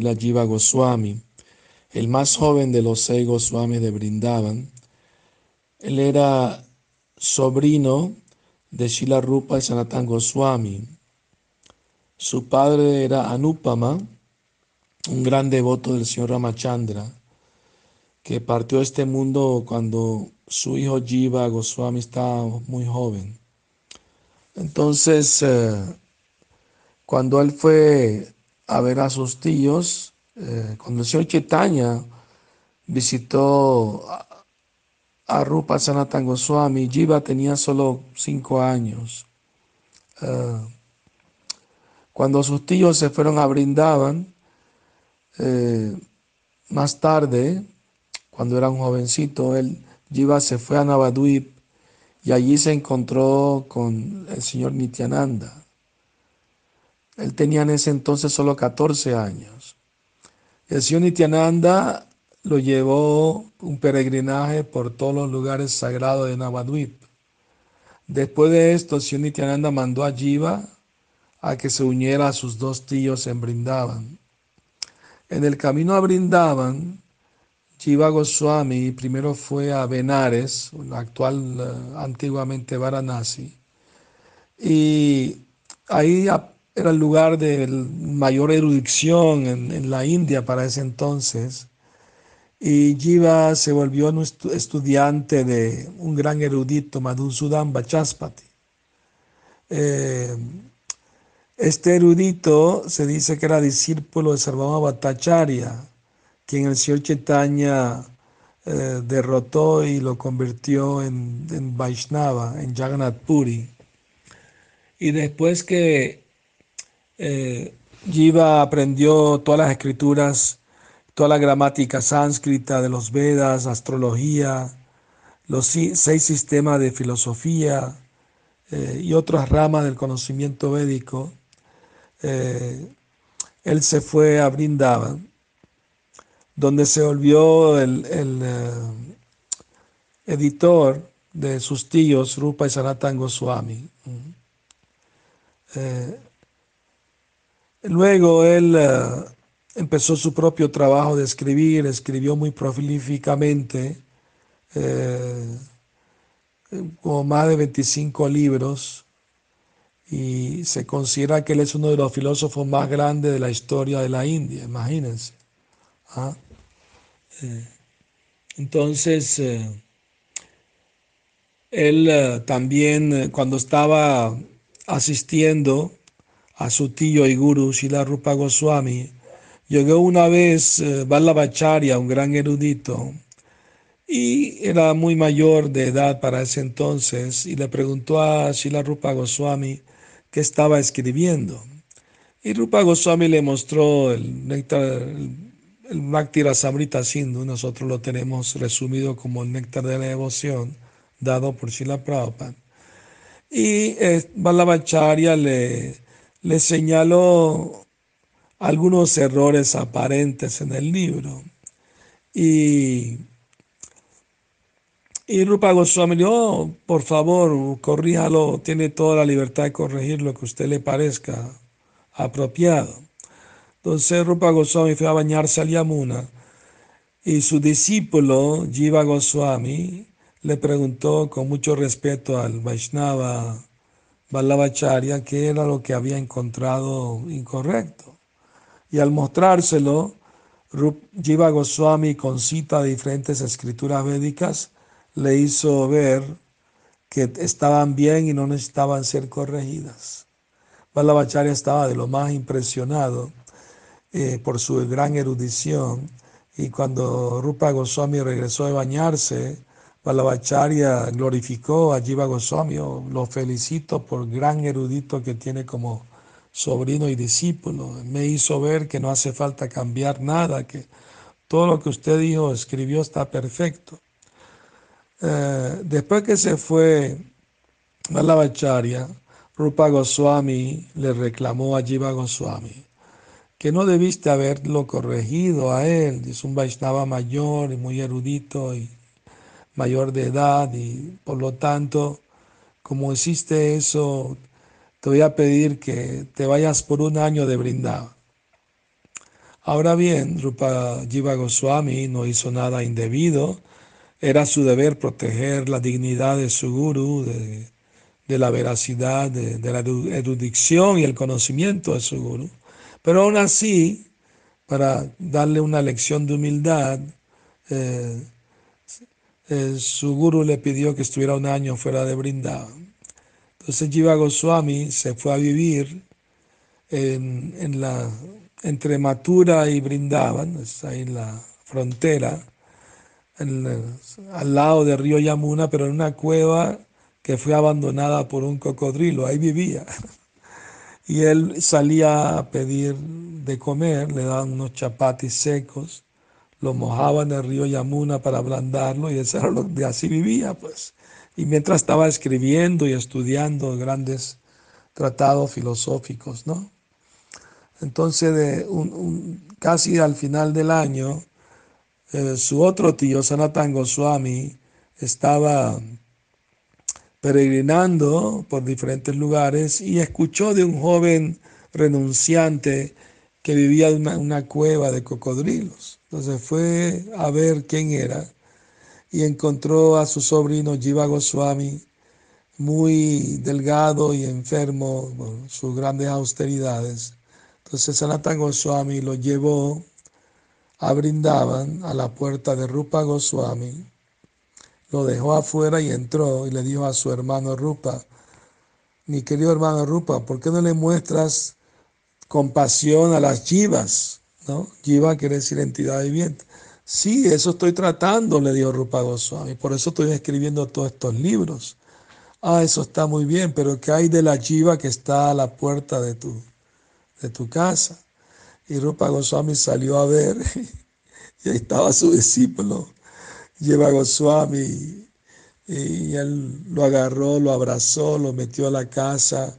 la Jiva Goswami, el más joven de los seis Goswamis de Brindavan. Él era sobrino de Shila Rupa y Sanatan Goswami. Su padre era Anupama, un gran devoto del señor Ramachandra, que partió de este mundo cuando su hijo Jiva Goswami estaba muy joven. Entonces, eh, cuando él fue a ver a sus tíos, eh, cuando el señor Chaitanya visitó a, Rupa Sanatan Goswami, Jiva tenía solo cinco años. Eh, cuando sus tíos se fueron a Brindavan, más tarde, cuando era un jovencito, él, Jiva se fue a Navadvip y allí se encontró con el señor Nityananda. Él tenía en ese entonces solo 14 años. El señor Nityananda lo llevó un peregrinaje por todos los lugares sagrados de Navadvip. Después de esto, el señor Nityananda mandó a Jiva a que se uniera a sus dos tíos en Brindavan. En el camino a Brindavan, Jiva Goswami primero fue a Benares, actual eh, antiguamente Varanasi, y ahí era el lugar de mayor erudición en, la India para ese entonces. Y Jiva se volvió un estudiante de un gran erudito, Madhusudan Bachaspati. Eh, este erudito se dice que era discípulo de Sarvama Bhattacharya quien el señor Chaitanya eh, derrotó y lo convirtió en, en, Vaishnava, en Jagannath Puri. Y después que eh, Jiva aprendió todas las escrituras, toda la gramática sánscrita de los Vedas, astrología, los seis sistemas de filosofía eh, y otras ramas del conocimiento védico, él se fue a Brindavan donde se volvió el, eh, editor de sus tíos Rupa y Sanatan Goswami. Eh, luego él eh, empezó su propio trabajo de escribir, escribió muy prolíficamente, como más de 25 libros, y se considera que él es uno de los filósofos más grandes de la historia de la India, imagínense. ¿ah? Eh, entonces, eh, él eh, también cuando estaba asistiendo a su tío y guru Srila Rupa Goswami, llegó una vez Vallabhacharya, un gran erudito, y era muy mayor de edad para ese entonces, y le preguntó a Srila Rupa Goswami qué estaba escribiendo. Y Rupa Goswami le mostró el néctar, el Bhakti Rasamrita Sindhu, nosotros lo tenemos resumido como el néctar de la devoción, dado por Srila Prabhupada. Y eh, le, le señaló algunos errores aparentes en el libro. Y, y Rupa Goswami dijo, oh, por favor, corríjalo, tiene toda la libertad de corregir lo que usted le parezca apropiado. Entonces Rupa Goswami fue a bañarse al Yamuna y su discípulo Jiva Goswami le preguntó con mucho respeto al Vaishnava Vallabhacharya qué era lo que había encontrado incorrecto. Y al mostrárselo, Jiva Goswami con cita de diferentes escrituras védicas le hizo ver que estaban bien y no necesitaban ser corregidas. Vallabhacharya estaba de lo más impresionado eh, por su gran erudición. Y cuando Rupa Goswami regresó de bañarse, Vallabhacharya glorificó a Jiva Goswami. Lo felicito por gran erudito que tiene como sobrino y discípulo. Me hizo ver que no hace falta cambiar nada, que todo lo que usted dijo, escribió, está perfecto. Eh, después que se fue Vallabhacharya, Rupa Goswami le reclamó a Jiva Goswami que no debiste haberlo corregido a él. Es un Vaishnava mayor y muy erudito y mayor de edad y por lo tanto, como hiciste eso, te voy a pedir que te vayas por un año de brindado. Ahora bien, Rupa Jiva Goswami no hizo nada indebido. Era su deber proteger la dignidad de su guru, de, la veracidad, de, la erudición y el conocimiento de su guru. Pero aún así, para darle una lección de humildad, eh, eh, su guru le pidió que estuviera un año fuera de Brindavan. Entonces Jiva Goswami se fue a vivir en, la, entre Mathura y Brindavan, ahí en la frontera, al lado del río Yamuna, pero en una cueva que fue abandonada por un cocodrilo, ahí vivía. Y él salía a pedir de comer, le daban unos chapatis secos, lo mojaban en el río Yamuna para ablandarlo y eso era lo de así vivía, pues. Y mientras estaba escribiendo y estudiando grandes tratados filosóficos, ¿no? Entonces, casi al final del año, eh, su otro tío, Sanatan Goswami, estaba peregrinando por diferentes lugares y escuchó de un joven renunciante que vivía en una, cueva de cocodrilos. Entonces fue a ver quién era y encontró a su sobrino Jiva Goswami muy delgado y enfermo por sus grandes austeridades. Entonces Sanatan Goswami lo llevó a Brindavan, a la puerta de Rupa Goswami, lo dejó afuera y entró y le dijo a su hermano Rupa, mi querido hermano Rupa, ¿por qué no le muestras compasión a las jivas? ¿No? Jiva quiere decir entidad viviente. Sí, eso estoy tratando, le dijo Rupa Goswami, por eso estoy escribiendo todos estos libros. Ah, eso está muy bien, pero ¿qué hay de la jiva que está a la puerta de tu, de tu casa. Y Rupa Goswami salió a ver y ahí estaba su discípulo, Lleva Goswami, y él lo agarró, lo abrazó, lo metió a la casa,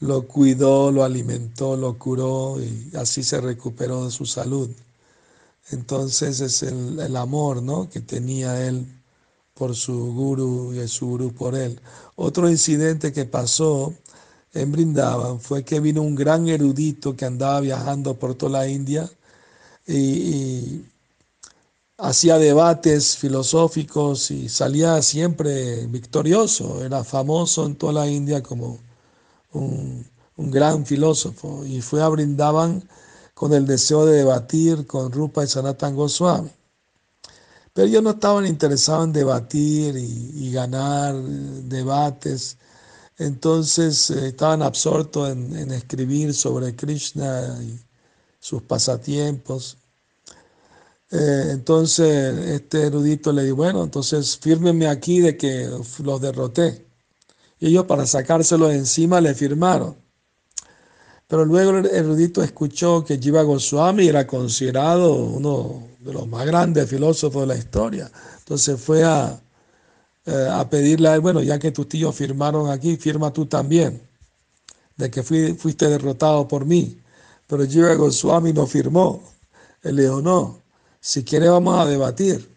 lo cuidó, lo alimentó, lo curó y así se recuperó de su salud. Entonces es el, amor ¿no? que tenía él por su guru y su guru por él. Otro incidente que pasó en Brindavan fue que vino un gran erudito que andaba viajando por toda la India y, hacía debates filosóficos y salía siempre victorioso. Era famoso en toda la India como un, gran filósofo y fue a Brindavan con el deseo de debatir con Rupa y Sanatan Goswami. Pero ellos no estaban interesados en debatir y ganar debates entonces eh, estaban absortos en, escribir sobre Krishna y sus pasatiempos. Eh, entonces este erudito le dijo, bueno, entonces fírmenme aquí de que los derroté. Y ellos para sacárselo de encima le firmaron. Pero luego el erudito escuchó que Jiva Goswami era considerado uno de los más grandes filósofos de la historia. Entonces fue a, eh, a pedirle a él, bueno, ya que tus tíos firmaron aquí, firma tú también, de que fuiste derrotado por mí. Pero Jiva Goswami no firmó. Él le dijo, no, si quiere vamos a debatir.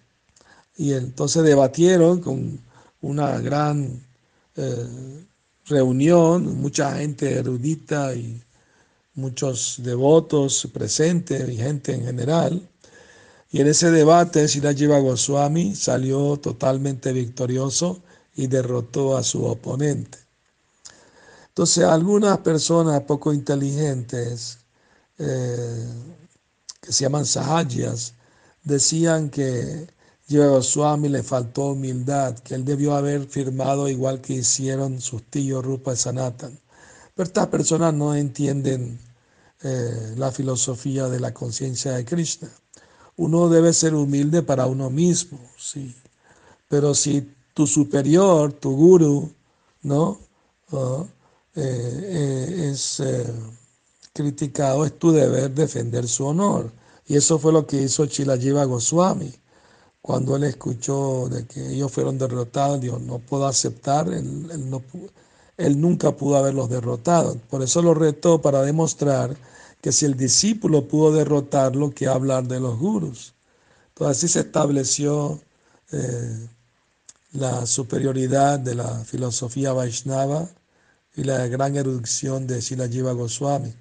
Y entonces debatieron con una gran eh, reunión, mucha gente erudita y muchos devotos presentes y gente en general. Y en ese debate, Jiva Goswami salió totalmente victorioso y derrotó a su oponente. Entonces, algunas personas poco inteligentes, eh, que se llaman sahajyas, decían que Goswami le faltó humildad, que él debió haber firmado igual que hicieron sus tíos Rupa y Sanatan. Pero estas personas no entienden eh, la filosofía de la conciencia de Krishna uno debe ser humilde para uno mismo, sí. Pero si tu superior, tu guru, ¿no? Eh, eh, es criticado, es tu deber defender su honor. Y eso fue lo que hizo Chilajiva Goswami. Cuando él escuchó de que ellos fueron derrotados, dijo, no puedo aceptar, él, nunca pudo haberlos derrotado. Por eso lo retó para demostrar que si el discípulo pudo derrotarlo, que hablar de los gurus. Entonces así se estableció eh, la superioridad de la filosofía Vaishnava y la gran erudición de Jiva Goswami.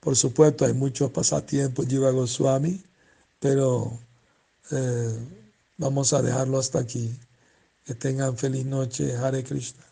Por supuesto, hay muchos pasatiempos Jiva Goswami, pero eh, vamos a dejarlo hasta aquí. Que tengan feliz noche, Hare Krishna.